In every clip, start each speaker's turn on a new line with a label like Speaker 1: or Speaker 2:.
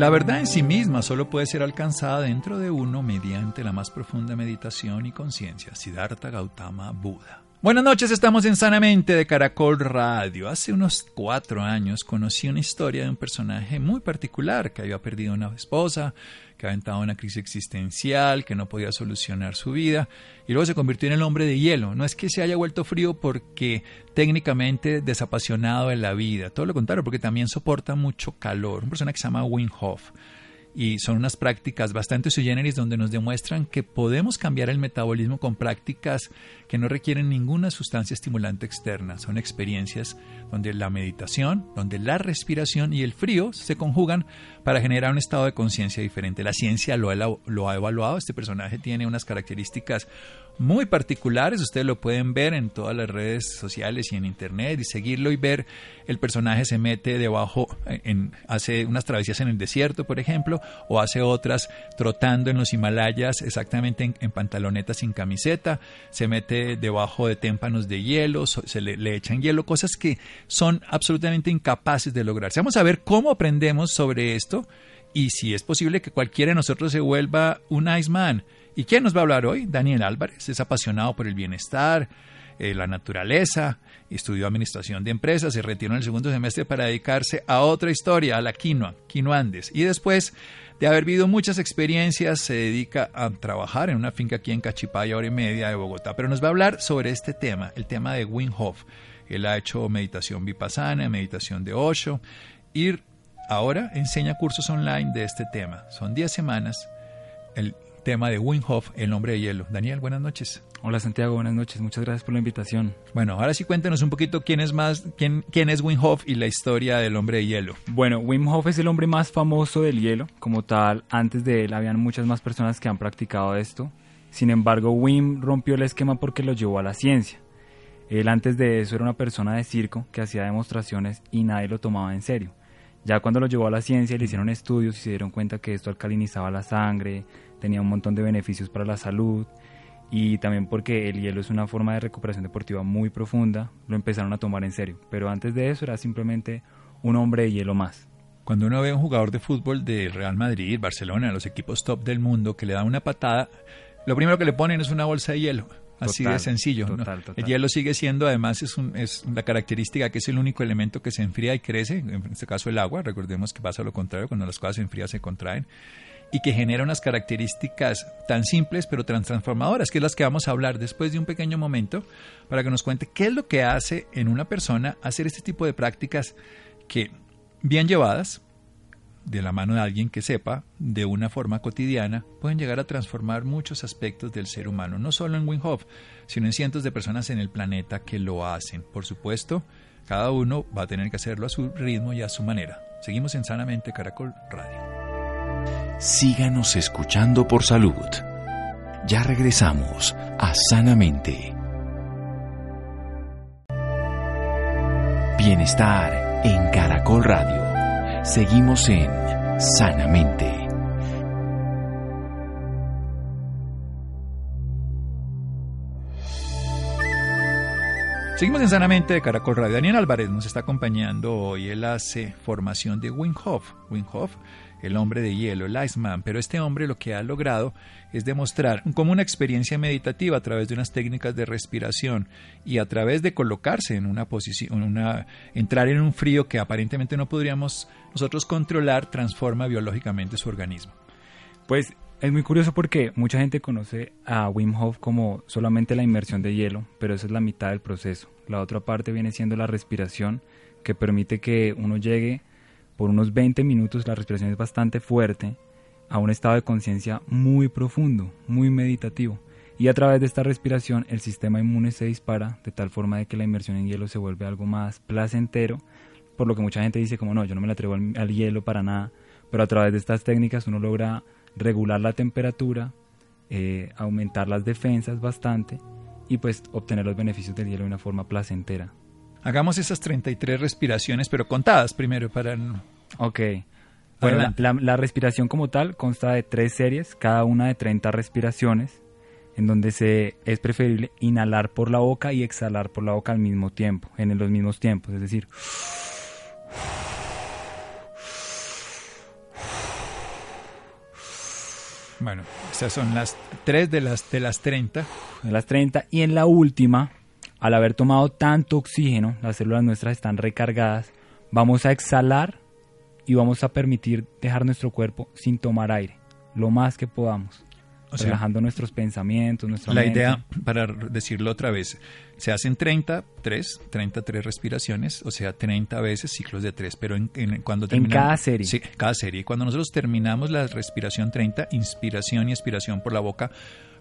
Speaker 1: La verdad en sí misma solo puede ser alcanzada dentro de uno mediante la más profunda meditación y conciencia. Siddhartha Gautama Buda. Buenas noches, estamos en Sanamente de Caracol Radio. Hace unos cuatro años conocí una historia de un personaje muy particular que había perdido una esposa, que había entrado en una crisis existencial, que no podía solucionar su vida y luego se convirtió en el hombre de hielo. No es que se haya vuelto frío porque técnicamente desapasionado de la vida, todo lo contrario, porque también soporta mucho calor. Un personaje que se llama Wim Hof y son unas prácticas bastante sui generis donde nos demuestran que podemos cambiar el metabolismo con prácticas que no requieren ninguna sustancia estimulante externa. Son experiencias donde la meditación, donde la respiración y el frío se conjugan para generar un estado de conciencia diferente. La ciencia lo ha, lo ha evaluado. Este personaje tiene unas características muy particulares. Ustedes lo pueden ver en todas las redes sociales y en internet y seguirlo y ver el personaje se mete debajo, en, hace unas travesías en el desierto, por ejemplo, o hace otras trotando en los Himalayas exactamente en, pantalonetas sin camiseta, se mete debajo de témpanos de hielo, se le, le echan hielo, cosas que son absolutamente incapaces de lograrse. Vamos a ver cómo aprendemos sobre esto y si es posible que cualquiera de nosotros se vuelva un Iceman. ¿Y quién nos va a hablar hoy? Daniel Álvarez, es apasionado por el bienestar, eh, la naturaleza, estudió administración de empresas, se retiró en el segundo semestre para dedicarse a otra historia, a la quinoa, quinoandes. Y después de haber vivido muchas experiencias, se dedica a trabajar en una finca aquí en Cachipaya, hora y media de Bogotá. Pero nos va a hablar sobre este tema, el tema de Wim Hof. Él ha hecho meditación vipassana, meditación de Osho, y ahora enseña cursos online de este tema. Son 10 semanas. Tema de Wim Hof, el hombre de hielo. Daniel, buenas noches.
Speaker 2: Hola Santiago, buenas noches. Muchas gracias por la invitación.
Speaker 1: Bueno, ahora sí cuéntenos un poquito quién es más, quién, quién es Wim Hof y la historia del hombre de hielo.
Speaker 2: Bueno, Wim Hof es el hombre más famoso del hielo. Como tal, antes de él habían muchas más personas que han practicado esto. Sin embargo, Wim rompió el esquema porque lo llevó a la ciencia. Él antes de eso era una persona de circo que hacía demostraciones y nadie lo tomaba en serio. Ya cuando lo llevó a la ciencia le hicieron estudios y se dieron cuenta que esto alcalinizaba la sangre, tenía un montón de beneficios para la salud y también porque el hielo es una forma de recuperación deportiva muy profunda, lo empezaron a tomar en serio. Pero antes de eso era simplemente un hombre de hielo más.
Speaker 1: Cuando uno ve a un jugador de fútbol de Real Madrid, Barcelona, los equipos top del mundo, que le da una patada, lo primero que le ponen es una bolsa de hielo. Así de sencillo. El hielo sigue siendo, además, es, un, es la característica que es el único elemento que se enfría y crece, en este caso el agua, recordemos que pasa lo contrario, cuando las cosas se enfrían se contraen, y que genera unas características tan simples pero tan transformadoras, que es las que vamos a hablar después de un pequeño momento, para que nos cuente qué es lo que hace en una persona hacer este tipo de prácticas que, bien llevadas, de la mano de alguien que sepa, de una forma cotidiana, pueden llegar a transformar muchos aspectos del ser humano, no solo en Wim Hof, sino en cientos de personas en el planeta que lo hacen. Por supuesto, cada uno va a tener que hacerlo a su ritmo y a su manera. Seguimos en Sanamente Caracol Radio.
Speaker 3: Síganos escuchando por salud. Ya regresamos a Sanamente. Bienestar en Caracol Radio. Seguimos en Sanamente.
Speaker 1: Seguimos en Sanamente de Caracol Radio. Daniel Álvarez nos está acompañando hoy. Él hace formación de Wim Hof. Wim Hof el hombre de hielo, el Iceman, pero este hombre lo que ha logrado es demostrar como una experiencia meditativa a través de unas técnicas de respiración y a través de colocarse en una posición, entrar en un frío que aparentemente no podríamos nosotros controlar, transforma biológicamente su organismo.
Speaker 2: Pues es muy curioso porque mucha gente conoce a Wim Hof como solamente la inmersión de hielo, pero eso es la mitad del proceso. La otra parte viene siendo la respiración, que permite que uno llegue por unos 20 minutos, la respiración es bastante fuerte, a un estado de conciencia muy profundo, muy meditativo. Y a través de esta respiración el sistema inmune se dispara de tal forma de que la inmersión en hielo se vuelve algo más placentero, por lo que mucha gente dice como no, yo no me la atrevo al, hielo para nada, pero a través de estas técnicas uno logra regular la temperatura, eh, aumentar las defensas bastante y pues obtener los beneficios del hielo de una forma placentera.
Speaker 1: Hagamos esas 33 respiraciones, pero contadas primero para...
Speaker 2: Ok. Bueno, la, la, respiración como tal consta de tres series, cada una de 30 respiraciones, en donde se, es preferible inhalar por la boca y exhalar por la boca al mismo tiempo, en los mismos tiempos, es decir...
Speaker 1: Bueno, esas son las tres de las, de las 30.
Speaker 2: De las 30. Y en la última, al haber tomado tanto oxígeno, las células nuestras están recargadas, vamos a exhalar y vamos a permitir dejar nuestro cuerpo sin tomar aire, lo más que podamos relajando nuestros pensamientos, nuestra
Speaker 1: La idea, para decirlo otra vez, se hacen 33, 33 respiraciones, o sea, 30 veces ciclos de 3, pero en, cuando
Speaker 2: terminamos... En cada serie.
Speaker 1: Sí, cada serie. Cuando nosotros terminamos la respiración 30, inspiración y expiración por la boca,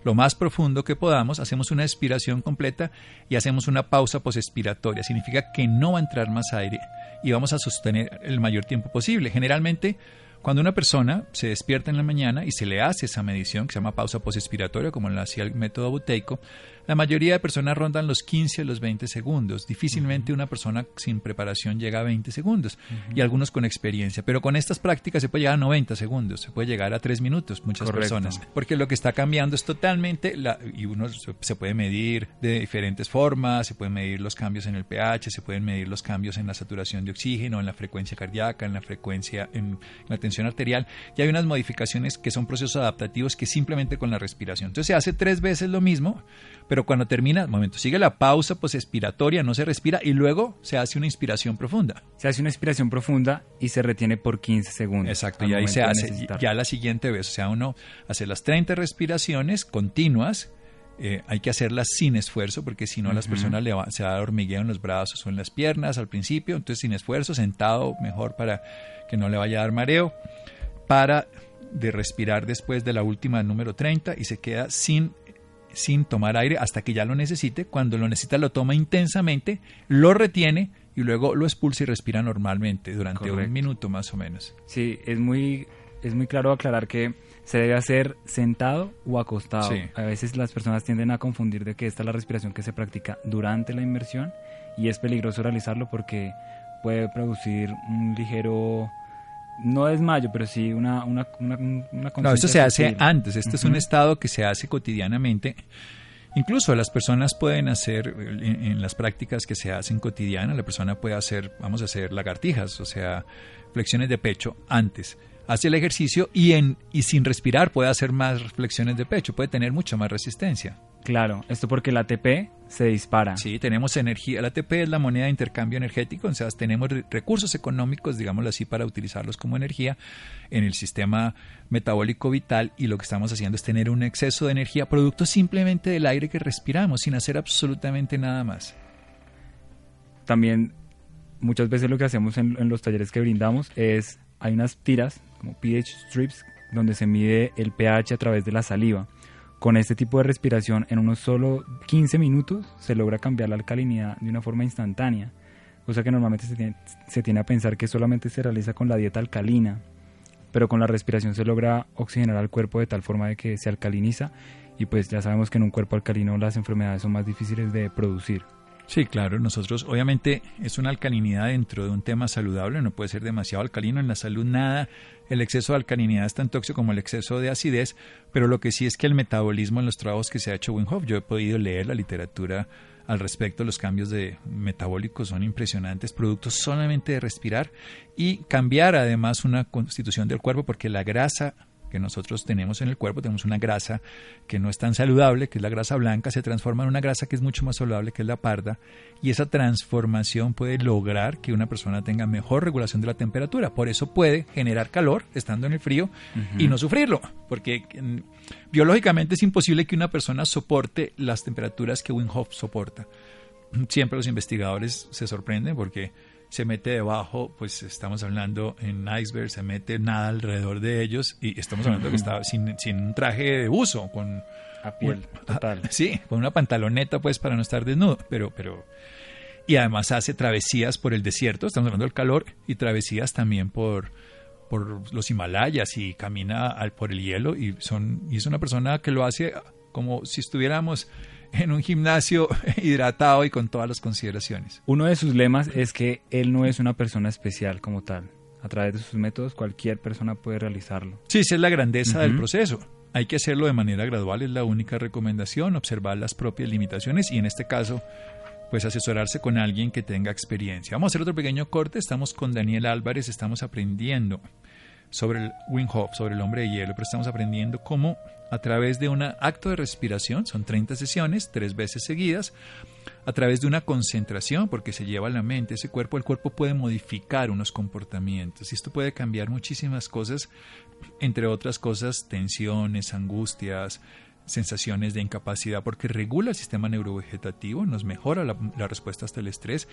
Speaker 1: lo más profundo que podamos, hacemos una expiración completa y hacemos una pausa posexpiratoria. Significa que no va a entrar más aire y vamos a sostener el mayor tiempo posible. Generalmente cuando una persona se despierta en la mañana y se le hace esa medición, que se llama pausa postexpiratoria, como lo hacía el método buteico, la mayoría de personas rondan los 15 a los 20 segundos. Difícilmente una persona sin preparación llega a 20 segundos y algunos con experiencia. Pero con estas prácticas se puede llegar a 90 segundos, se puede llegar a 3 minutos, muchas personas. Porque lo que está cambiando es totalmente, la, y uno se puede medir de diferentes formas, se pueden medir los cambios en el pH, se pueden medir los cambios en la saturación de oxígeno, en la frecuencia cardíaca, en la frecuencia, en la tensión arterial. Y hay unas modificaciones que son procesos adaptativos que simplemente con la respiración. Entonces se hace tres veces lo mismo pero cuando termina, momento, sigue la pausa expiratoria, no se respira y luego se hace una inspiración profunda.
Speaker 2: Se hace una inspiración profunda y se retiene por 15 segundos.
Speaker 1: Exacto, y ahí se hace ya la siguiente vez, o sea, uno hace las 30 respiraciones continuas, eh, hay que hacerlas sin esfuerzo porque si no las personas le va, se va a hormigueo en los brazos o en las piernas al principio, entonces sin esfuerzo, sentado mejor para que no le vaya a dar mareo, para de respirar después de la última número 30 y se queda sin sin tomar aire hasta que ya lo necesite. Cuando lo necesita lo toma intensamente, lo retiene y luego lo expulsa y respira normalmente durante un minuto más o menos.
Speaker 2: Sí, es muy, es muy claro aclarar que se debe hacer sentado o acostado. A veces las personas tienden a confundir de que esta es la respiración que se practica durante la inmersión y es peligroso realizarlo porque puede producir un ligero no desmayo, pero sí una, una, una,
Speaker 1: No, esto se hace antes, este es un estado que se hace cotidianamente. Incluso las personas pueden hacer, en, las prácticas que se hacen cotidianas, la persona puede hacer, vamos a hacer lagartijas, o sea, flexiones de pecho antes. Hace el ejercicio y, en, y sin respirar puede hacer más flexiones de pecho, puede tener mucha más resistencia.
Speaker 2: Claro, esto porque la ATP se dispara.
Speaker 1: Sí, tenemos energía. La ATP es la moneda de intercambio energético, o sea, tenemos recursos económicos, digámoslo así, para utilizarlos como energía en el sistema metabólico vital y lo que estamos haciendo es tener un exceso de energía producto simplemente del aire que respiramos, sin hacer absolutamente nada más.
Speaker 2: También muchas veces lo que hacemos en, en los talleres que brindamos es, hay unas tiras como pH strips donde se mide el pH a través de la saliva con este tipo de respiración, en unos solo 15 minutos se logra cambiar la alcalinidad de una forma instantánea, cosa que normalmente se tiene, se tiene a pensar que solamente se realiza con la dieta alcalina, pero con la respiración se logra oxigenar al cuerpo de tal forma de que se alcaliniza y pues ya sabemos que en un cuerpo alcalino las enfermedades son más difíciles de producir.
Speaker 1: Sí, claro, nosotros obviamente es una alcalinidad dentro de un tema saludable, no puede ser demasiado alcalino, en la salud nada, el exceso de alcalinidad es tan tóxico como el exceso de acidez, pero lo que sí es que el metabolismo en los trabajos que se ha hecho Wim yo he podido leer la literatura al respecto, los cambios de metabólicos son impresionantes, productos solamente de respirar y cambiar además una constitución del cuerpo porque la grasa que nosotros tenemos en el cuerpo, tenemos una grasa que no es tan saludable, que es la grasa blanca, se transforma en una grasa que es mucho más saludable, que es la parda, y esa transformación puede lograr que una persona tenga mejor regulación de la temperatura. Por eso puede generar calor estando en el frío y no sufrirlo, porque mm, biológicamente es imposible que una persona soporte las temperaturas que Wim Hof soporta. Siempre los investigadores se sorprenden porque se mete debajo, pues estamos hablando en iceberg, se mete nada alrededor de ellos y estamos hablando que está sin, sin un traje de buzo, con...
Speaker 2: A piel, total.
Speaker 1: sí, con una pantaloneta pues para no estar desnudo, pero... pero y además hace travesías por el desierto, estamos hablando del calor, y travesías también por, por los Himalayas y camina al, por el hielo y, son, y es una persona que lo hace como si estuviéramos en un gimnasio hidratado y con todas las consideraciones.
Speaker 2: Uno de sus lemas es que él no es una persona especial como tal. A través de sus métodos cualquier persona puede realizarlo.
Speaker 1: Sí, esa es la grandeza del proceso. Hay que hacerlo de manera gradual, es la única recomendación, observar las propias limitaciones y en este caso, pues asesorarse con alguien que tenga experiencia. Vamos a hacer otro pequeño corte, estamos con Daniel Álvarez, estamos aprendiendo sobre el Wim Hof, sobre el hombre de hielo, pero estamos aprendiendo cómo a través de un acto de respiración, son 30 sesiones, tres veces seguidas, a través de una concentración, porque se lleva a la mente ese cuerpo, el cuerpo puede modificar unos comportamientos y esto puede cambiar muchísimas cosas, entre otras cosas, tensiones, angustias, sensaciones de incapacidad, porque regula el sistema neurovegetativo, nos mejora la, la respuesta hasta el estrés,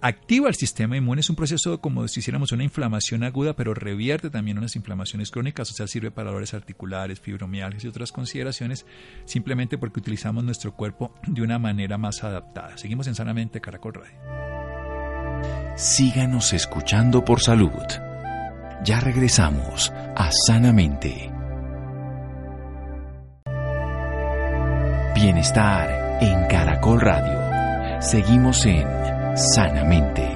Speaker 1: activa el sistema inmune, es un proceso como si hiciéramos una inflamación aguda, pero revierte también unas inflamaciones crónicas, o sea, sirve para dolores articulares, fibromialgias y otras consideraciones, simplemente porque utilizamos nuestro cuerpo de una manera más adaptada. Seguimos en Sanamente Caracol Radio.
Speaker 3: Síganos escuchando por salud. Ya regresamos a Sanamente. Bienestar en Caracol Radio. Seguimos en sanamente.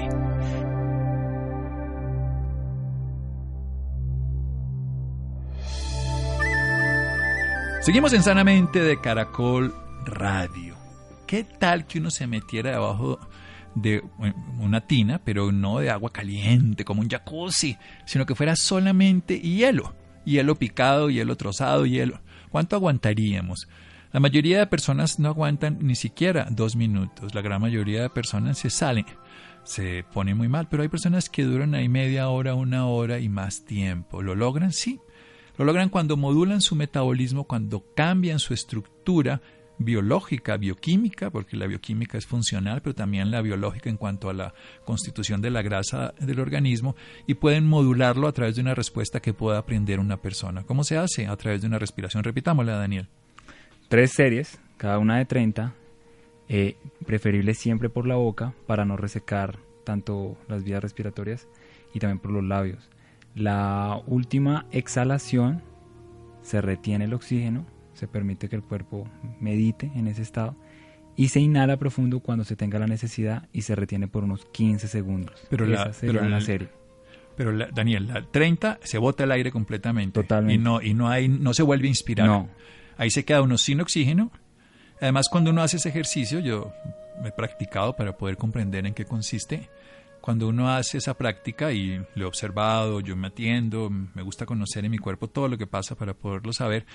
Speaker 1: Seguimos en Sanamente de Caracol Radio. ¿Qué tal que uno se metiera debajo de una tina, pero no de agua caliente, como un jacuzzi, sino que fuera solamente hielo? Hielo picado, hielo trozado, hielo. ¿Cuánto aguantaríamos? La mayoría de personas no aguantan ni siquiera dos minutos. La gran mayoría de personas se salen, se ponen muy mal, pero hay personas que duran ahí media hora, una hora y más tiempo. ¿Lo logran? Sí. Lo logran cuando modulan su metabolismo, cuando cambian su estructura biológica, bioquímica, porque la bioquímica es funcional, pero también la biológica en cuanto a la constitución de la grasa del organismo, y pueden modularlo a través de una respuesta que pueda aprender una persona. ¿Cómo se hace? A través de una respiración. Repitámosla, Daniel
Speaker 2: tres series, cada una de 30, eh, preferible siempre por la boca para no resecar tanto las vías respiratorias y también por los labios. La última exhalación se retiene el oxígeno, se permite que el cuerpo medite en ese estado y se inhala profundo cuando se tenga la necesidad y se retiene por unos 15 segundos.
Speaker 1: Pero la, pero serie. Pero Daniel, la 30 se bota el aire completamente.
Speaker 2: Totalmente.
Speaker 1: Y no, y no hay, no se vuelve a inspirar.
Speaker 2: No.
Speaker 1: Ahí se queda uno sin oxígeno. Además, cuando uno hace ese ejercicio, yo me he practicado para poder comprender en qué consiste. Cuando uno hace esa práctica y lo he observado, yo me atiendo, me gusta conocer en mi cuerpo todo lo que pasa para poderlo saber,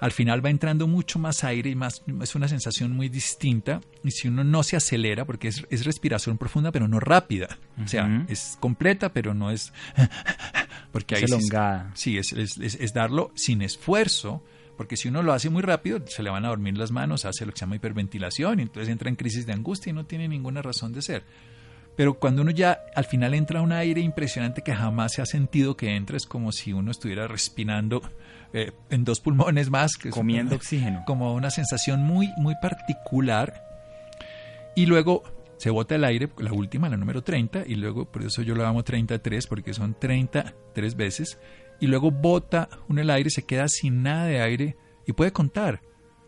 Speaker 1: al final va entrando mucho más aire y más es una sensación muy distinta y si uno no se acelera porque es, respiración profunda pero no rápida o sea es completa pero no es
Speaker 2: porque es elongada
Speaker 1: sí es, es, darlo sin esfuerzo porque si uno lo hace muy rápido, se le van a dormir las manos, hace lo que se llama hiperventilación, y entonces entra en crisis de angustia y no tiene ninguna razón de ser. Pero cuando uno ya al final entra un aire impresionante que jamás se ha sentido que entra, es como si uno estuviera respirando eh, en dos pulmones más. Que
Speaker 2: Comiendo oxígeno.
Speaker 1: Como una sensación muy, muy particular. Y luego se bota el aire, la última, la número 30, y luego, por eso yo lo llamo 33, porque son 30 tres veces, y luego bota uno el aire, se queda sin nada de aire y puede contar.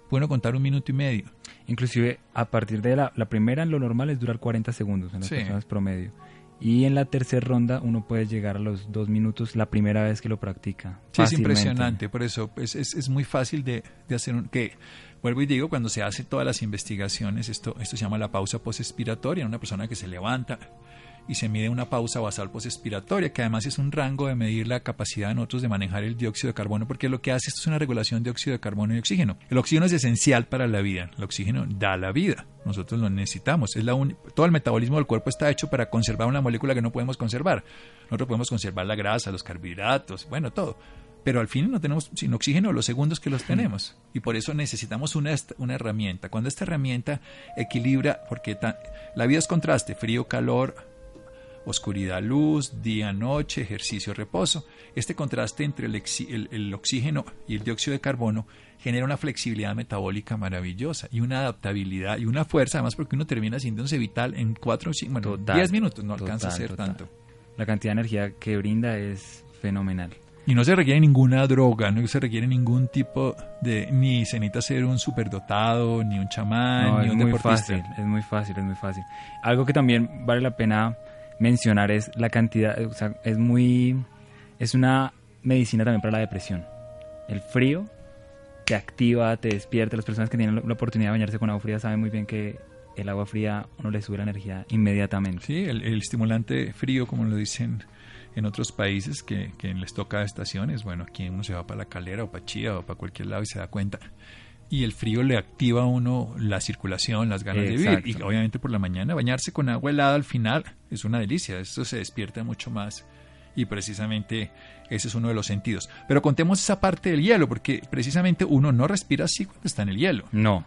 Speaker 1: Puede contar un minuto y medio.
Speaker 2: Inclusive a partir de la, la primera, lo normal es durar 40 segundos en las personas promedio. Y en la tercera ronda uno puede llegar a los dos minutos la primera vez que lo practica.
Speaker 1: Sí, es impresionante, por eso es, es, es muy fácil de, de, hacer un... que Vuelvo y digo, cuando se hace todas las investigaciones, esto, esto se llama la pausa postexpiratoria, una persona que se levanta, y se mide una pausa basal postexpiratoria, que además es un rango de medir la capacidad de nosotros de manejar el dióxido de carbono, porque lo que hace esto es una regulación de óxido de carbono y oxígeno. El oxígeno es esencial para la vida, el oxígeno da la vida, nosotros lo necesitamos. Es la todo el metabolismo del cuerpo está hecho para conservar una molécula que no podemos conservar. Nosotros podemos conservar la grasa, los carbohidratos, bueno, todo pero al fin no tenemos sin oxígeno los segundos que los tenemos. Y por eso necesitamos una, una herramienta. Cuando esta herramienta equilibra, porque la vida es contraste, frío, calor, oscuridad, luz, día, noche, ejercicio, reposo. Este contraste entre el, oxígeno y el dióxido de carbono genera una flexibilidad metabólica maravillosa y una adaptabilidad y una fuerza, además porque uno termina sintiéndose vital en 4 o 5, bueno, 10 minutos, no alcanza a ser tanto.
Speaker 2: La cantidad de energía que brinda es fenomenal.
Speaker 1: Y no se requiere ninguna droga, no se requiere ningún tipo de... Ni se necesita ser un superdotado, ni un chamán,
Speaker 2: No,
Speaker 1: ni
Speaker 2: es
Speaker 1: un
Speaker 2: muy
Speaker 1: deportista.
Speaker 2: fácil, es muy fácil, es muy fácil. Algo que también vale la pena mencionar es la cantidad, o sea, es muy, es una medicina también para la depresión. El frío te activa, te despierta. Las personas que tienen la- oportunidad de bañarse con agua fría saben muy bien que el agua fría uno le sube la energía inmediatamente.
Speaker 1: Sí, el, estimulante frío, como lo dicen en otros países que, que les toca estaciones. Bueno, aquí uno se va para la calera o para Chía o para cualquier lado y se da cuenta. Y el frío le activa a uno la circulación, las ganas de
Speaker 2: Exacto.
Speaker 1: vivir. Y obviamente por la mañana bañarse con agua helada al final es una delicia. Esto se despierta mucho más. Y precisamente ese es uno de los sentidos. Pero contemos esa parte del hielo, porque precisamente uno no respira así cuando está en el hielo.
Speaker 2: No.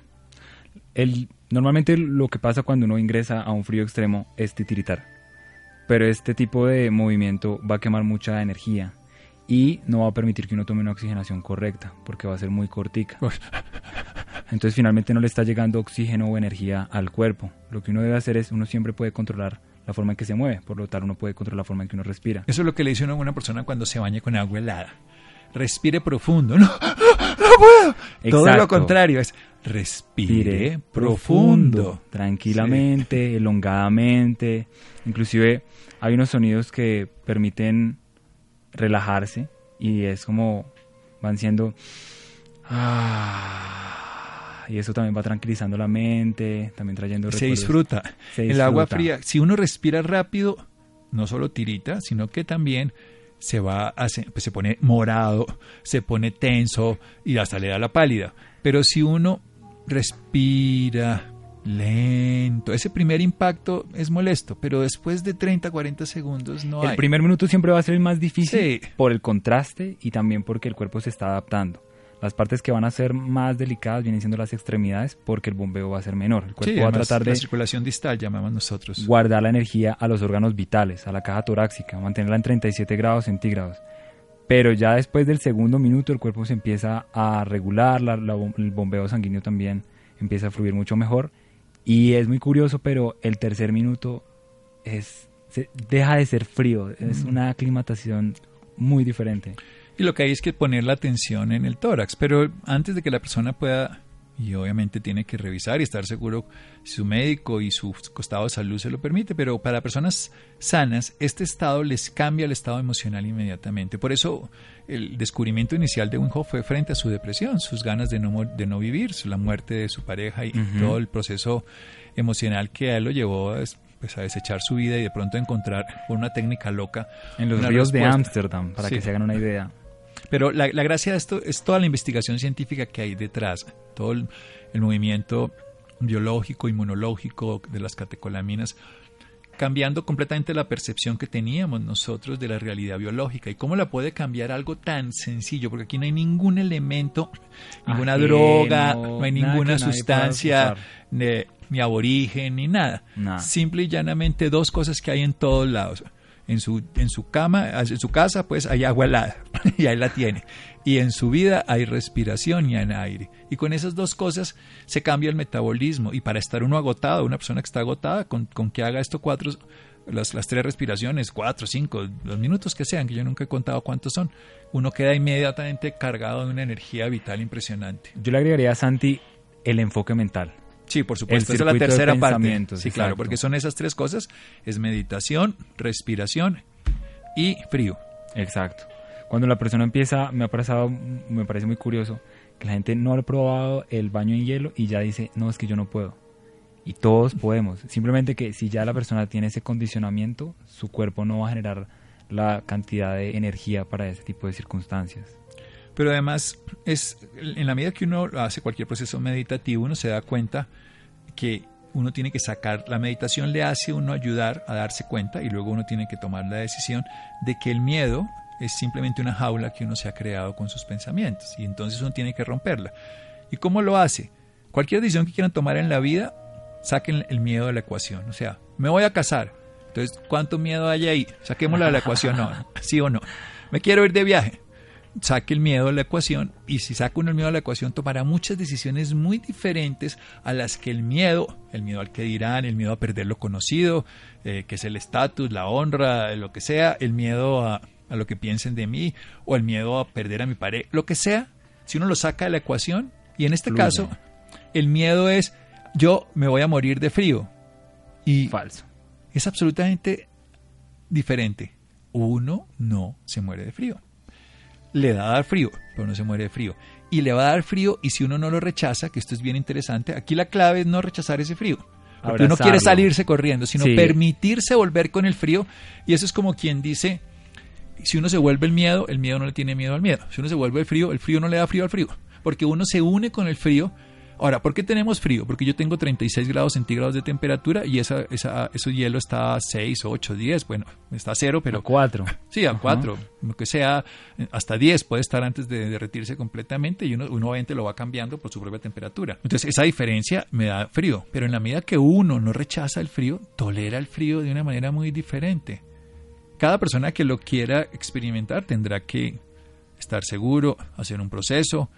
Speaker 2: El, normalmente lo que pasa cuando uno ingresa a un frío extremo es titiritar. Pero este tipo de movimiento va a quemar mucha energía y no va a permitir que uno tome una oxigenación correcta porque va a ser muy cortica. Entonces finalmente no le está llegando oxígeno o energía al cuerpo. Lo que uno debe hacer es, uno siempre puede controlar la forma en que se mueve, por lo tal uno puede controlar la forma en que uno respira.
Speaker 1: Eso es lo que le dice uno a una persona cuando se baña con agua helada. Respire profundo. No, no puedo. Todo lo
Speaker 2: Exacto.
Speaker 1: contrario es respire profundo.
Speaker 2: tranquilamente, elongadamente. Inclusive hay unos sonidos que permiten relajarse y es como van siendo ah, y eso también va tranquilizando la mente, también trayendo
Speaker 1: Se
Speaker 2: recuerdos.
Speaker 1: disfruta.
Speaker 2: Se
Speaker 1: El agua
Speaker 2: disfruta.
Speaker 1: fría, si uno respira rápido, no solo tirita, sino que también se va a, pues se pone morado, se pone tenso y hasta le da la pálida. Pero si uno respira lento, ese primer impacto es molesto, pero después de 30, 40 segundos no
Speaker 2: El
Speaker 1: hay.
Speaker 2: primer minuto siempre va a ser el más difícil
Speaker 1: Sí.
Speaker 2: por el contraste y también porque el cuerpo se está adaptando. Las partes que van a ser más delicadas vienen siendo las extremidades porque el bombeo va a ser menor. El cuerpo
Speaker 1: Sí,
Speaker 2: va a tratar
Speaker 1: la
Speaker 2: de
Speaker 1: circulación distal llamamos nosotros.
Speaker 2: guardar la energía a los órganos vitales, a la caja torácica, mantenerla en 37 grados centígrados. Pero ya después del segundo minuto el cuerpo se empieza a regular, la- la el bombeo sanguíneo también empieza a fluir mucho mejor. Y es muy curioso, pero el tercer minuto es se- deja de ser frío, es
Speaker 1: Mm.
Speaker 2: una aclimatación muy diferente.
Speaker 1: Y lo que hay es que poner la atención en el tórax. Pero antes de que la persona pueda, y obviamente tiene que revisar y estar seguro si su médico y su estado de salud se lo permite, pero para personas sanas, este estado les cambia el estado emocional inmediatamente. Por eso el descubrimiento inicial de Wim Hof fue frente a su depresión, sus ganas de no, de no vivir, la muerte de su pareja y todo el proceso emocional que a él lo llevó a, pues, a desechar su vida y de pronto encontrar una técnica loca
Speaker 2: En los ríos de. Ámsterdam, para
Speaker 1: Sí.
Speaker 2: que se hagan una idea.
Speaker 1: Pero la, la gracia de esto es toda la investigación científica que hay detrás, todo el, el movimiento biológico, inmunológico de las catecolaminas, cambiando completamente la percepción que teníamos nosotros de la realidad biológica y cómo la puede cambiar algo tan sencillo, porque aquí no hay ningún elemento, ninguna
Speaker 2: Ajeno,
Speaker 1: droga, no hay ninguna sustancia, ni, ni aborigen, ni nada.
Speaker 2: Nada.
Speaker 1: Simple y llanamente dos cosas que hay en todos lados. En su, en su cama, en su casa, pues hay agua helada y ahí la tiene. Y en su vida hay respiración y hay aire. Y con esas dos cosas se cambia el metabolismo. Y para estar uno agotado, una persona que está agotada, con, con que haga esto cuatro, las, las tres respiraciones, cuatro, cinco, los minutos que sean, que yo nunca he contado cuántos son, uno queda inmediatamente cargado de una energía vital impresionante.
Speaker 2: Yo le agregaría a Santi el enfoque mental.
Speaker 1: Sí, por supuesto, esa es la tercera parte. Sí, claro, porque son esas tres cosas, es meditación, respiración y frío.
Speaker 2: Exacto. Cuando la persona empieza, me ha pasado, me parece muy curioso, que la gente no ha probado el baño en hielo y ya dice, no, es que yo no puedo. Y todos podemos. Simplemente que si ya la persona tiene ese condicionamiento, su cuerpo no va a generar la cantidad de energía para ese tipo de circunstancias.
Speaker 1: Pero además, es en la medida que uno hace cualquier proceso meditativo, uno se da cuenta que uno tiene que sacar, la meditación le hace a uno ayudar a darse cuenta y luego uno tiene que tomar la decisión de que el miedo es simplemente una jaula que uno se ha creado con sus pensamientos y entonces uno tiene que romperla. ¿Y cómo lo hace? Cualquier decisión que quieran tomar en la vida, saquen el miedo de la ecuación. O sea, me voy a casar. Entonces, ¿cuánto miedo hay ahí? Saquémoslo de la ecuación, no, sí o no. Me quiero ir de viaje saque el miedo de la ecuación y si saca uno el miedo de la ecuación tomará muchas decisiones muy diferentes a las que el miedo, el miedo al que dirán, el miedo a perder lo conocido, eh, que es el estatus, la honra, lo que sea, el miedo a, a lo que piensen de mí o el miedo a perder a mi pareja, lo que sea, si uno lo saca de la ecuación, y en este caso, el miedo es yo me voy a morir de frío. Y
Speaker 2: Falso.
Speaker 1: es absolutamente diferente. Uno no se muere de frío. Le da a dar frío, pero no se muere de frío. Y le va a dar frío y si uno no lo rechaza, que esto es bien interesante, aquí la clave es no rechazar ese frío. Porque uno quiere
Speaker 2: Abrazarlo.
Speaker 1: salirse corriendo, sino
Speaker 2: Sí.
Speaker 1: permitirse volver con el frío. Y eso es como quien dice, si uno se vuelve el miedo, el miedo no le tiene miedo al miedo. Si uno se vuelve el frío, el frío no le da frío al frío. Porque uno se une con el frío. Ahora, ¿por qué tenemos frío? Porque yo tengo 36 grados centígrados de temperatura y esa, esa, ese hielo está a 6, 8, 10. Bueno, está a cero, pero
Speaker 2: Pero cuatro.
Speaker 1: Sí, a 4, lo que sea, hasta 10 puede estar antes de derretirse completamente y uno, uno obviamente lo va cambiando por su propia temperatura. Entonces esa diferencia me da frío, pero en la medida que uno no rechaza el frío, tolera el frío de una manera muy diferente. Cada persona que lo quiera experimentar tendrá que estar seguro, hacer un proceso,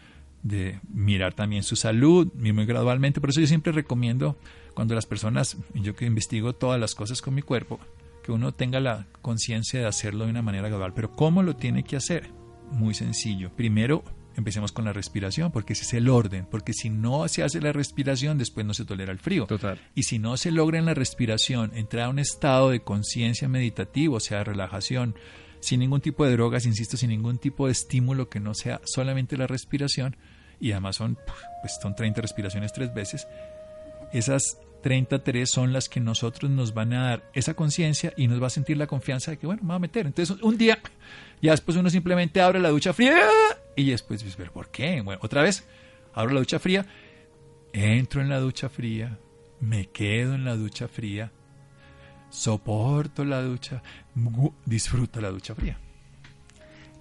Speaker 1: de mirar también su salud, muy gradualmente. Por eso yo siempre recomiendo cuando las personas, yo que investigo todas las cosas con mi cuerpo, que uno tenga la conciencia de hacerlo de una manera gradual. Pero ¿cómo lo tiene que hacer? Muy sencillo. Primero, empecemos con la respiración, porque ese es el orden. Porque si no se hace la respiración, después no se tolera el frío.
Speaker 2: Total.
Speaker 1: Y si no se logra en la respiración entrar a un estado de conciencia meditativo, o sea, de relajación, sin ningún tipo de drogas, insisto, sin ningún tipo de estímulo que no sea solamente la respiración, y además son, pues, son 30 respiraciones tres veces, esas 33 son las que nosotros nos van a dar esa conciencia y nos va a sentir la confianza de que, bueno, me va a meter. Entonces, un día, ya después uno simplemente abre la ducha fría y después, ¿pero ¿por qué? Bueno, otra vez, abro la ducha fría, entro en la ducha fría, me quedo en la ducha fría, soporto la ducha, disfruto la ducha fría.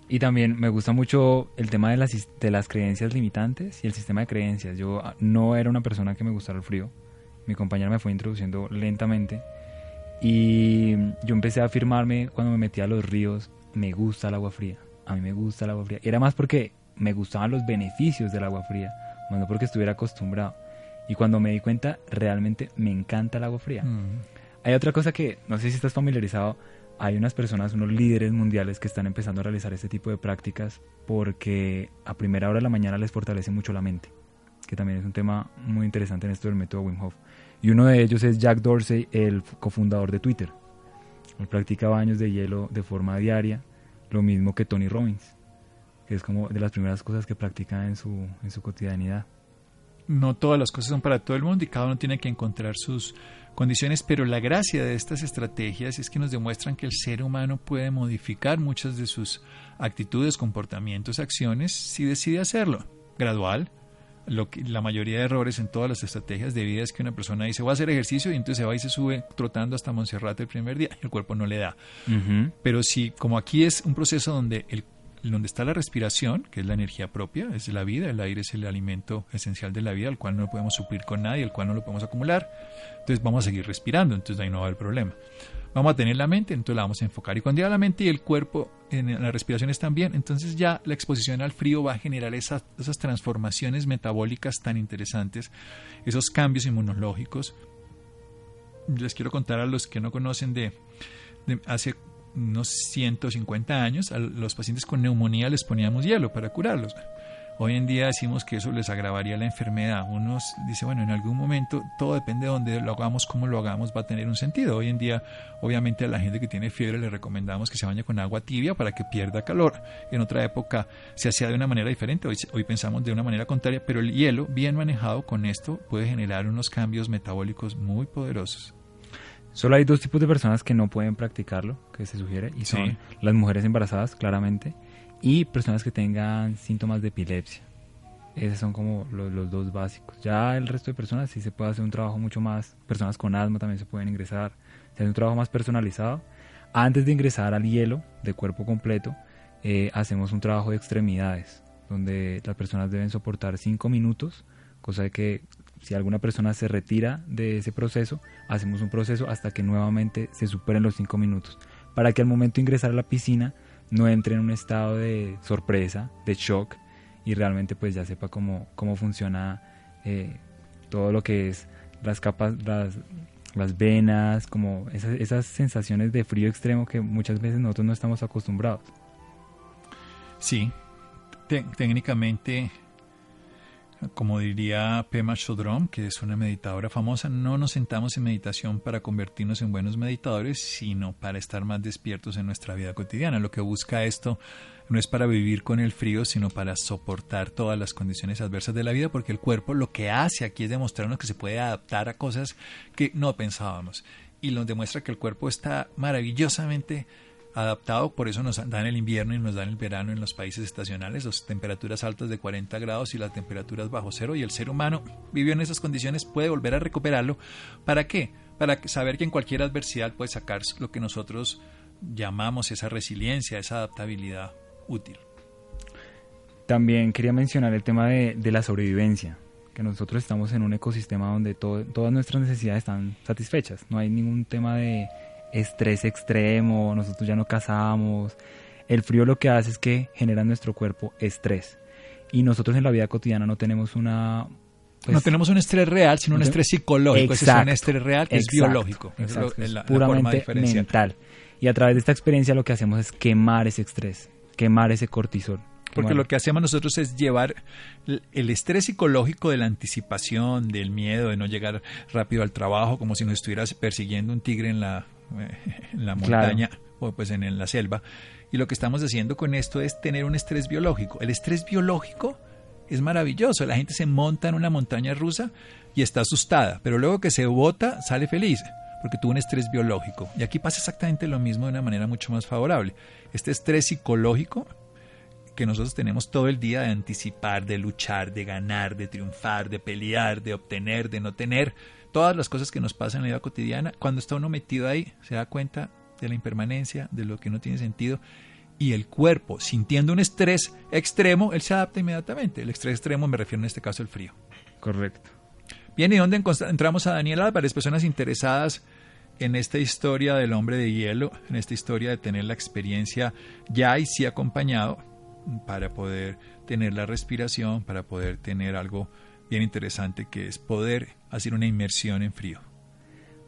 Speaker 2: Y también me gusta mucho el tema de las, de las creencias limitantes y el sistema de creencias. Yo ah, no era una persona que me gustara el frío. Mi compañera me fue introduciendo lentamente. Y yo empecé a afirmarme cuando me metía a los ríos, me gusta el agua fría. A mí me gusta el agua fría. Era más porque me gustaban los beneficios del agua fría, más no porque estuviera acostumbrado. Y cuando me di cuenta, realmente me encanta el agua fría.
Speaker 1: Mm.
Speaker 2: Hay otra cosa que no sé si estás familiarizado. Hay unas personas, unos líderes mundiales que están empezando a realizar este tipo de prácticas porque a primera hora de la mañana les fortalece mucho la mente, que también es un tema muy interesante en esto del método Wim Hof. Y uno de ellos es Jack Dorsey, el cofundador de Twitter. Él practica baños de hielo de forma diaria, lo mismo que Tony Robbins, que es como de las primeras cosas que practica en su, en su cotidianidad.
Speaker 1: no todas las cosas son para todo el mundo y cada uno tiene que encontrar sus condiciones, pero la gracia de estas estrategias es que nos demuestran que el ser humano puede modificar muchas de sus actitudes, comportamientos, acciones si decide hacerlo. Gradual. Lo que, la mayoría de errores en todas las estrategias de vida es que una persona dice voy a hacer ejercicio y entonces se va y se sube trotando hasta Monserrate el primer día y el cuerpo no le da. Pero si, como aquí es un proceso donde el donde está la respiración, que es la energía propia, es la vida, el aire es el alimento esencial de la vida, al cual no lo podemos suplir con nadie, al cual no lo podemos acumular. Entonces vamos a seguir respirando, entonces ahí no va haber problema. Vamos a tener la mente, entonces la vamos a enfocar. Y cuando ya la mente y el cuerpo en la respiración están bien, entonces ya la exposición al frío va a generar esas, esas transformaciones metabólicas tan interesantes, esos cambios inmunológicos. Les quiero contar a los que no conocen de, de hace unos 150 años, a los pacientes con neumonía les poníamos hielo para curarlos. Hoy en día decimos que eso les agravaría la enfermedad. Uno dice, bueno, en algún momento todo depende de dónde lo hagamos, cómo lo hagamos, va a tener un sentido. Hoy en día, obviamente, a la gente que tiene fiebre le recomendamos que se bañe con agua tibia para que pierda calor. En otra época se hacía de una manera diferente, hoy, hoy pensamos de una manera contraria, pero el hielo, bien manejado con esto, puede generar unos cambios metabólicos muy poderosos.
Speaker 2: Solo hay dos tipos de personas que no pueden practicarlo, que se sugiere, y son
Speaker 1: Sí.
Speaker 2: las mujeres embarazadas, claramente, y personas que tengan síntomas de epilepsia. Esos son como los, los dos básicos. Ya el resto de personas sí se puede hacer un trabajo mucho más, personas con asma también se pueden ingresar, se hace un trabajo más personalizado. Antes de ingresar al hielo de cuerpo completo, eh, hacemos un trabajo de extremidades, donde las personas deben soportar cinco minutos, cosa de que si alguna persona se retira de ese proceso, hacemos un proceso hasta que nuevamente se superen los cinco minutos, para que al momento de ingresar a la piscina no entre en un estado de sorpresa, de shock, y realmente pues ya sepa cómo, cómo funciona eh, todo lo que es las capas, las, venas, como esas sensaciones de frío extremo que muchas veces nosotros no estamos acostumbrados.
Speaker 1: Sí, técnicamente como diría Pema Chodron, que es una meditadora famosa, no nos sentamos en meditación para convertirnos en buenos meditadores, sino para estar más despiertos en nuestra vida cotidiana. Lo que busca esto no es para vivir con el frío, sino para soportar todas las condiciones adversas de la vida, porque el cuerpo lo que hace aquí es demostrarnos que se puede adaptar a cosas que no pensábamos. Y nos demuestra que el cuerpo está maravillosamente adaptado, por eso nos dan el invierno y nos dan el verano en los países estacionales, las temperaturas altas de 40 grados y las temperaturas bajo cero, y el ser humano vivió en esas condiciones, puede volver a recuperarlo. ¿Para qué? Para saber que en cualquier adversidad puede sacar lo que nosotros llamamos esa resiliencia, esa adaptabilidad útil.
Speaker 2: También quería mencionar el tema de, la sobrevivencia, que nosotros estamos en un ecosistema donde todas nuestras necesidades están satisfechas, no hay ningún tema de estrés extremo, nosotros ya no cazamos. El frío lo que hace es que genera en nuestro cuerpo estrés. Y nosotros en la vida cotidiana no tenemos una...
Speaker 1: Pues, no tenemos un estrés real, sino un estrés psicológico. Ese es un estrés real que es biológico.
Speaker 2: es, puramente mental. Y a través de esta experiencia lo que hacemos es quemar ese estrés, quemar ese cortisol.
Speaker 1: Porque lo que hacemos nosotros es llevar el estrés psicológico de la anticipación, del miedo, de no llegar rápido al trabajo, como si nos estuvieras persiguiendo un tigre en la en la montaña o pues en, la selva. Y lo que estamos haciendo con esto es tener un estrés biológico. El estrés biológico es maravilloso. La gente se monta en una montaña rusa y está asustada, pero luego que se bota sale feliz porque tuvo un estrés biológico. Y aquí pasa exactamente lo mismo de una manera mucho más favorable. Este estrés psicológico que nosotros tenemos todo el día de anticipar, de luchar, de ganar, de triunfar, de pelear, de obtener, de no tener, todas las cosas que nos pasan en la vida cotidiana, cuando está uno metido ahí, se da cuenta de la impermanencia, de lo que no tiene sentido, y el cuerpo, sintiendo un estrés extremo, él se adapta inmediatamente. El estrés extremo me refiero en este caso al frío.
Speaker 2: Correcto.
Speaker 1: Bien, ¿y dónde entramos a Daniel Álvarez? Personas interesadas en esta historia del hombre de hielo, en esta historia de tener la experiencia ya y sí acompañado para poder tener la respiración, para poder tener algo bien interesante que es poder hacer una inmersión en frío.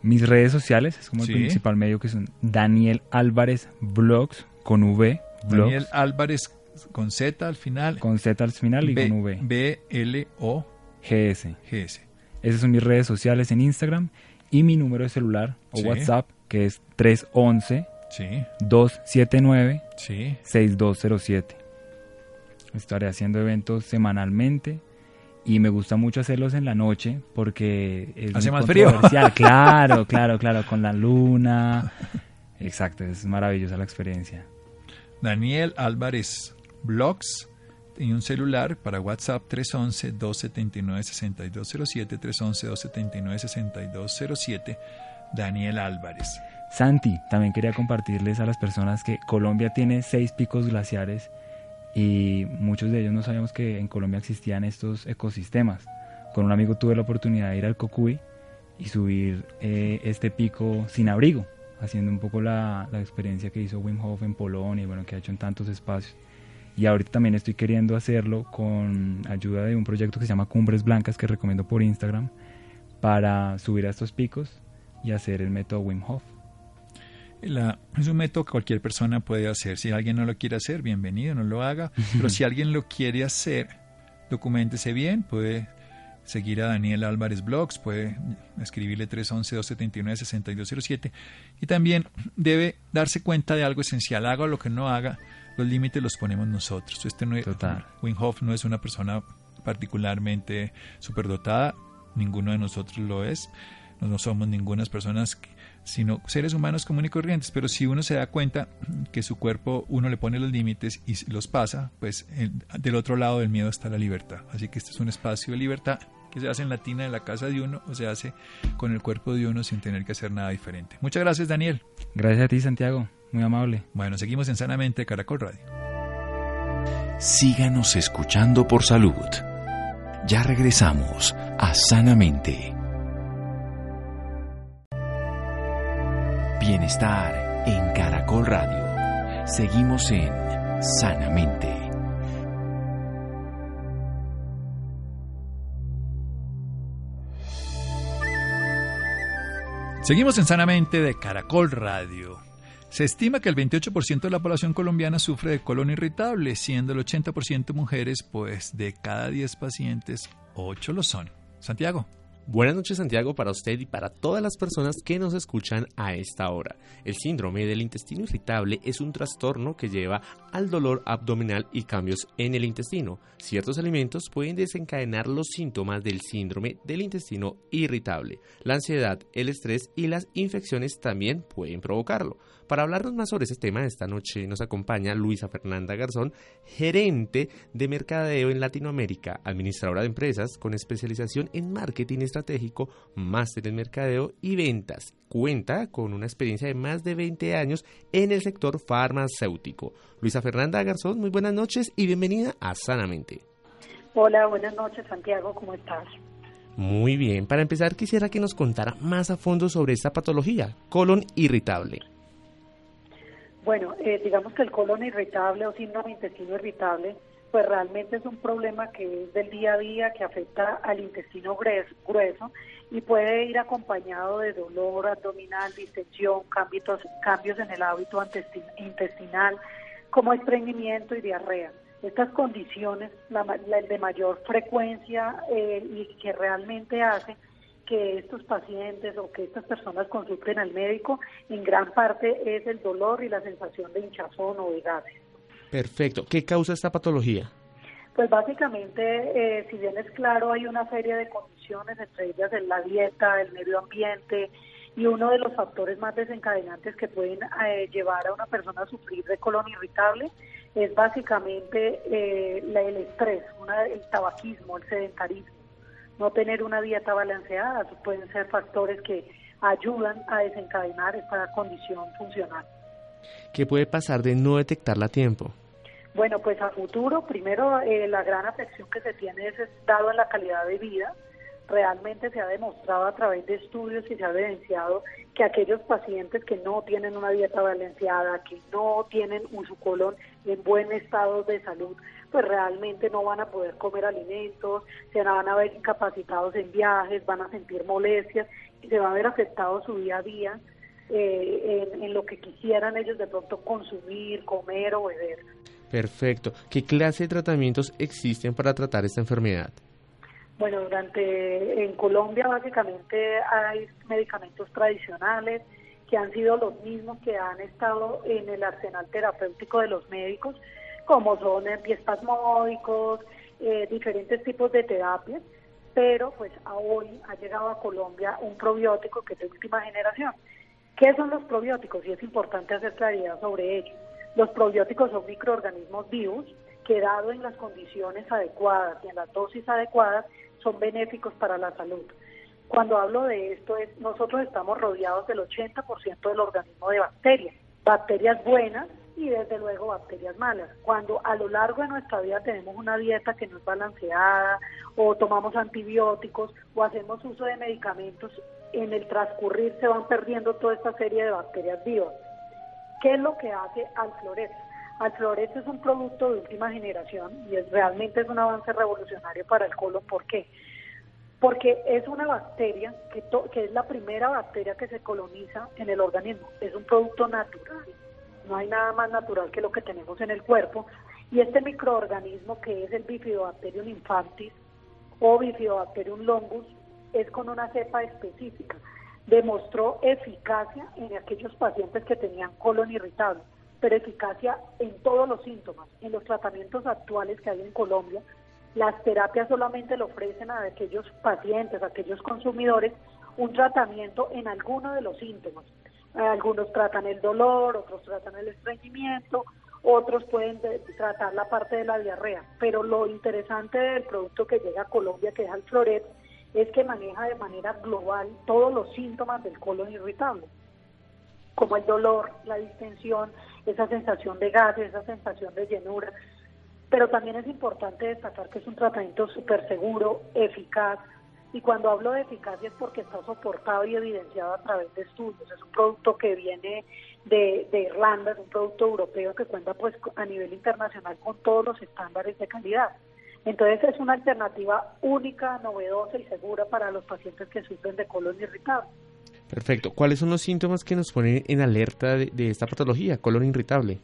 Speaker 2: Mis redes sociales, es como el principal medio que son Daniel Álvarez Blogs con V.
Speaker 1: Daniel Álvarez con Z al final.
Speaker 2: Con Z al final y con V.
Speaker 1: B L O
Speaker 2: G S. Esas son mis redes sociales en Instagram y mi número de celular o WhatsApp que es 311 279 6207. Estaré haciendo eventos semanalmente y me gusta mucho hacerlos en la noche porque es
Speaker 1: hace más frío.
Speaker 2: Claro, claro, claro, con la luna. Exacto, es maravillosa la experiencia.
Speaker 1: Daniel Álvarez Blogs y un celular para WhatsApp 311-279-6207, 311-279-6207, Daniel Álvarez.
Speaker 2: Santi, también quería compartirles a las personas que Colombia tiene seis picos glaciares y muchos de ellos no sabíamos que en Colombia existían estos ecosistemas. Con un amigo tuve la oportunidad de ir al Cocuy y subir eh, este pico sin abrigo, haciendo un poco la, la, experiencia que hizo Wim Hof en Polonia y bueno, que ha hecho en tantos espacios. Y ahorita también estoy queriendo hacerlo con ayuda de un proyecto que se llama Cumbres Blancas que recomiendo por Instagram para subir a estos picos y hacer el método Wim Hof
Speaker 1: es un método que cualquier persona puede hacer. Si alguien no lo quiere hacer, bienvenido, no lo haga. Pero si alguien lo quiere hacer, documentese bien, puede seguir a Daniel Álvarez Blogs, puede escribirle 311-279-6207 y también debe darse cuenta de algo esencial, haga lo que no haga, los límites los ponemos nosotros. Este no es,
Speaker 2: Total.
Speaker 1: No es una persona particularmente superdotada, ninguno de nosotros lo es, no, somos ninguna personas sino seres humanos comunes y corrientes. Pero si uno se da cuenta que su cuerpo, uno le pone los límites y los pasa, pues del otro lado del miedo está la libertad. Así que este es un espacio de libertad que se hace en la tina de la casa de uno o se hace con el cuerpo de uno sin tener que hacer nada diferente. Muchas gracias, Daniel.
Speaker 2: Gracias a ti, Santiago. Muy amable.
Speaker 1: Bueno, seguimos en Sanamente Caracol Radio.
Speaker 3: Síganos escuchando por salud. Ya regresamos a Sanamente. Bienestar en Caracol Radio. Seguimos en Sanamente.
Speaker 1: Seguimos en Sanamente de Caracol Radio. Se estima que el 28% de la población colombiana sufre de colon irritable, siendo el 80% mujeres, pues de cada 10 pacientes, 8 lo son. Santiago.
Speaker 4: Buenas noches Santiago para usted y para todas las personas que nos escuchan a esta hora. El síndrome del intestino irritable es un trastorno que lleva al dolor abdominal y cambios en el intestino. Ciertos alimentos pueden desencadenar los síntomas del síndrome del intestino irritable. La ansiedad, el estrés y las infecciones también pueden provocarlo. Para hablarnos más sobre ese tema, esta noche nos acompaña Luisa Fernanda Garzón, gerente de mercadeo en Latinoamérica, administradora de empresas con especialización en marketing estratégico, máster en mercadeo y ventas. Cuenta con una experiencia de más de 20 años en el sector farmacéutico. Luisa Fernanda Garzón, muy buenas noches y bienvenida a Sanamente.
Speaker 5: Hola, buenas noches Santiago, ¿cómo estás?
Speaker 4: Muy bien, para empezar quisiera que nos contara más a fondo sobre esta patología, colon irritable.
Speaker 5: Bueno, eh, digamos que el colon irritable o síndrome intestino irritable, pues realmente es un problema que es del día a día, que afecta al intestino grueso, y puede ir acompañado de dolor abdominal, distensión, cambios, cambios en el hábito intestinal, como estreñimiento y diarrea. Estas condiciones, la, de mayor frecuencia eh, y que realmente hacen que estos pacientes o que estas personas consulten al médico, en gran parte es el dolor y la sensación de hinchazón o de gases.
Speaker 4: Perfecto. ¿Qué causa esta patología?
Speaker 5: Pues básicamente, eh, si bien es claro, hay una serie de condiciones, entre ellas la dieta, el medio ambiente, y uno de los factores más desencadenantes que pueden eh, llevar a una persona a sufrir de colon irritable es básicamente eh, el estrés, el tabaquismo, el sedentarismo no tener una dieta balanceada, pueden ser factores que ayudan a desencadenar esta condición funcional.
Speaker 4: ¿Qué puede pasar de no detectarla a tiempo?
Speaker 5: Bueno, pues a futuro, primero eh, la gran afección que se tiene es dado en la calidad de vida. Realmente se ha demostrado a través de estudios y se ha evidenciado que aquellos pacientes que no tienen una dieta balanceada, que no tienen un su colon en buen estado de salud, pues realmente no van a poder comer alimentos, se van a ver incapacitados en viajes, van a sentir molestias y se va a ver afectado su día a día eh, en, lo que quisieran ellos de pronto consumir, comer o beber.
Speaker 4: Perfecto. ¿Qué clase de tratamientos existen para tratar esta enfermedad?
Speaker 5: Bueno, durante en Colombia básicamente hay medicamentos tradicionales que han sido los mismos que han estado en el arsenal terapéutico de los médicos como son antiespasmódicos, eh, diferentes tipos de terapias, pero pues a hoy ha llegado a Colombia un probiótico que es de última generación. ¿Qué son los probióticos? Y es importante hacer claridad sobre ellos. Los probióticos son microorganismos vivos que dado en las condiciones adecuadas y en las dosis adecuadas son benéficos para la salud. Cuando hablo de esto es nosotros estamos rodeados del 80% del organismo de bacterias, bacterias buenas y desde luego bacterias malas. Cuando a lo largo de nuestra vida tenemos una dieta que no es balanceada o tomamos antibióticos o hacemos uso de medicamentos, en el transcurrir se van perdiendo toda esta serie de bacterias vivas. ¿Qué es lo que hace Alflorex? Alflorex es un producto de última generación y es, realmente es un avance revolucionario para el colon. ¿Por qué? Porque es una bacteria que, que es la primera bacteria que se coloniza en el organismo. Es un producto natural no hay nada más natural que lo que tenemos en el cuerpo. Y este microorganismo que es el Bifidobacterium infantis o Bifidobacterium longus es con una cepa específica. Demostró eficacia en aquellos pacientes que tenían colon irritable, pero eficacia en todos los síntomas. En los tratamientos actuales que hay en Colombia, las terapias solamente le ofrecen a aquellos pacientes, a aquellos consumidores, un tratamiento en alguno de los síntomas. Algunos tratan el dolor, otros tratan el estreñimiento, otros pueden tratar la parte de la diarrea. Pero lo interesante del producto que llega a Colombia, que es el Floret, es que maneja de manera global todos los síntomas del colon irritable, como el dolor, la distensión, esa sensación de gases, esa sensación de llenura. Pero también es importante destacar que es un tratamiento súper seguro, eficaz, y cuando hablo de eficacia es porque está soportado y evidenciado a través de estudios. Es un producto que viene de, Irlanda, es un producto europeo que cuenta pues a nivel internacional con todos los estándares de calidad. Entonces es una alternativa única, novedosa y segura para los pacientes que sufren de colon irritable.
Speaker 4: Perfecto. ¿Cuáles son los síntomas que nos ponen en alerta de, de esta patología, colon irritable?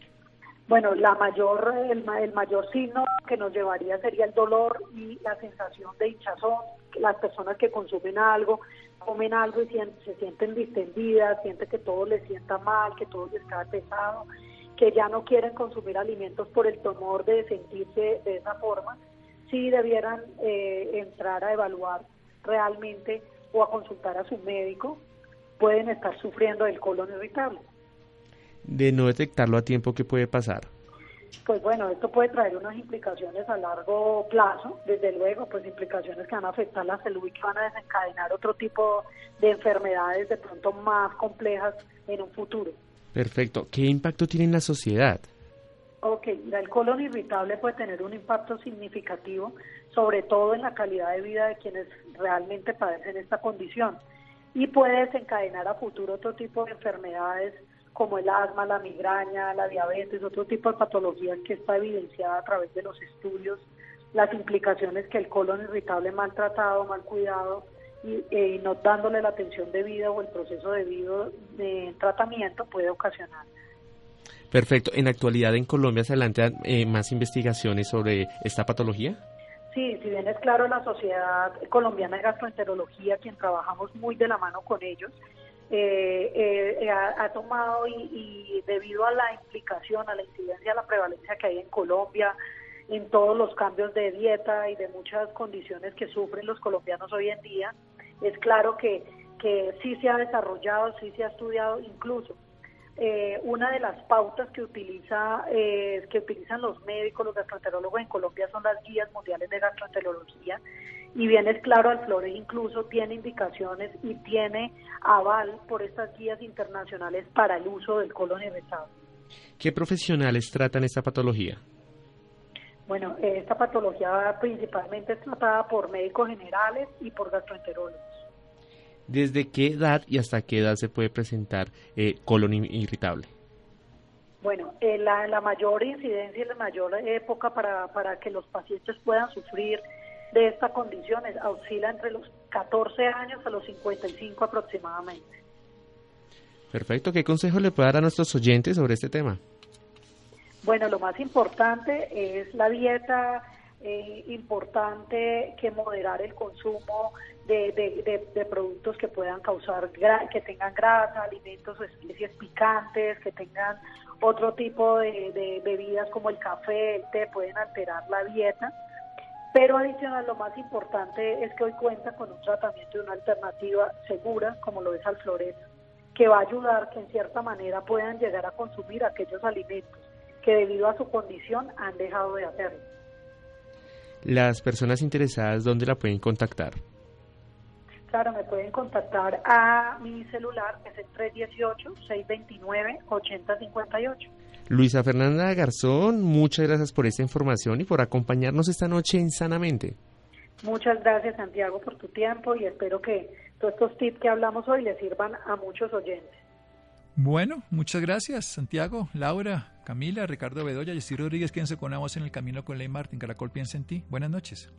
Speaker 5: Bueno, la mayor, el, el, mayor signo que nos llevaría sería el dolor y la sensación de hinchazón. Las personas que consumen algo, comen algo y se sienten distendidas, sienten que todo les sienta mal, que todo les cae pesado, que ya no quieren consumir alimentos por el temor de sentirse de esa forma, sí debieran eh, entrar a evaluar realmente o a consultar a su médico, pueden estar sufriendo del colon irritable
Speaker 4: de no detectarlo a tiempo, ¿qué puede pasar?
Speaker 5: Pues bueno, esto puede traer unas implicaciones a largo plazo, desde luego, pues implicaciones que van a afectar la salud y que van a desencadenar otro tipo de enfermedades de pronto más complejas en un futuro.
Speaker 4: Perfecto. ¿Qué impacto tiene en la sociedad?
Speaker 5: Ok, el colon irritable puede tener un impacto significativo, sobre todo en la calidad de vida de quienes realmente padecen esta condición y puede desencadenar a futuro otro tipo de enfermedades como el asma, la migraña, la diabetes, otro tipo de patologías que está evidenciada a través de los estudios, las implicaciones que el colon irritable mal tratado, mal cuidado y eh, no dándole la atención debida o el proceso debido de tratamiento puede ocasionar.
Speaker 4: Perfecto. ¿En la actualidad en Colombia se adelantan eh, más investigaciones sobre esta patología?
Speaker 5: Sí, si bien es claro, la Sociedad Colombiana de Gastroenterología, quien trabajamos muy de la mano con ellos, eh, eh, ha, tomado y, debido a la implicación, a la incidencia, a la prevalencia que hay en Colombia, en todos los cambios de dieta y de muchas condiciones que sufren los colombianos hoy en día, es claro que, que sí se ha desarrollado, sí se ha estudiado, incluso eh, una de las pautas que utiliza eh, que utilizan los médicos, los gastroenterólogos en Colombia son las guías mundiales de gastroenterología y bien es claro, Alflores incluso tiene indicaciones y tiene aval por estas guías internacionales para el uso del colon irritable.
Speaker 4: ¿Qué profesionales tratan esta patología?
Speaker 5: Bueno, esta patología principalmente es tratada por médicos generales y por gastroenterólogos.
Speaker 4: ¿Desde qué edad y hasta qué edad se puede presentar eh, colon irritable?
Speaker 5: Bueno, eh, la, la, mayor incidencia y la mayor época para, para que los pacientes puedan sufrir de esta condición oscila entre los 14 años a los 55 aproximadamente.
Speaker 4: Perfecto. ¿Qué consejo le puede dar a nuestros oyentes sobre este tema?
Speaker 5: Bueno, lo más importante es la dieta, eh, importante que moderar el consumo de, de, productos que puedan causar, que tengan grasa, alimentos o especies picantes, que tengan otro tipo de, bebidas como el café, el té, pueden alterar la dieta. Pero adicional, lo más importante es que hoy cuenta con un tratamiento y una alternativa segura, como lo es Alfloret, que va a ayudar que en cierta manera puedan llegar a consumir aquellos alimentos que debido a su condición han dejado de hacerlo.
Speaker 4: Las personas interesadas, ¿dónde la pueden contactar?
Speaker 5: Claro, me pueden contactar a mi celular, que es el 318-629-8058.
Speaker 4: Luisa Fernanda Garzón, muchas gracias por esta información y por acompañarnos esta noche en Sanamente.
Speaker 5: Muchas gracias, Santiago, por tu tiempo y espero que todos estos tips que hablamos hoy les sirvan a muchos oyentes.
Speaker 1: Bueno, muchas gracias, Santiago, Laura, Camila, Ricardo Bedoya, Jessy Rodríguez, quédense con la voz en el camino con Ley Martín. Caracol piensa en ti. Buenas noches.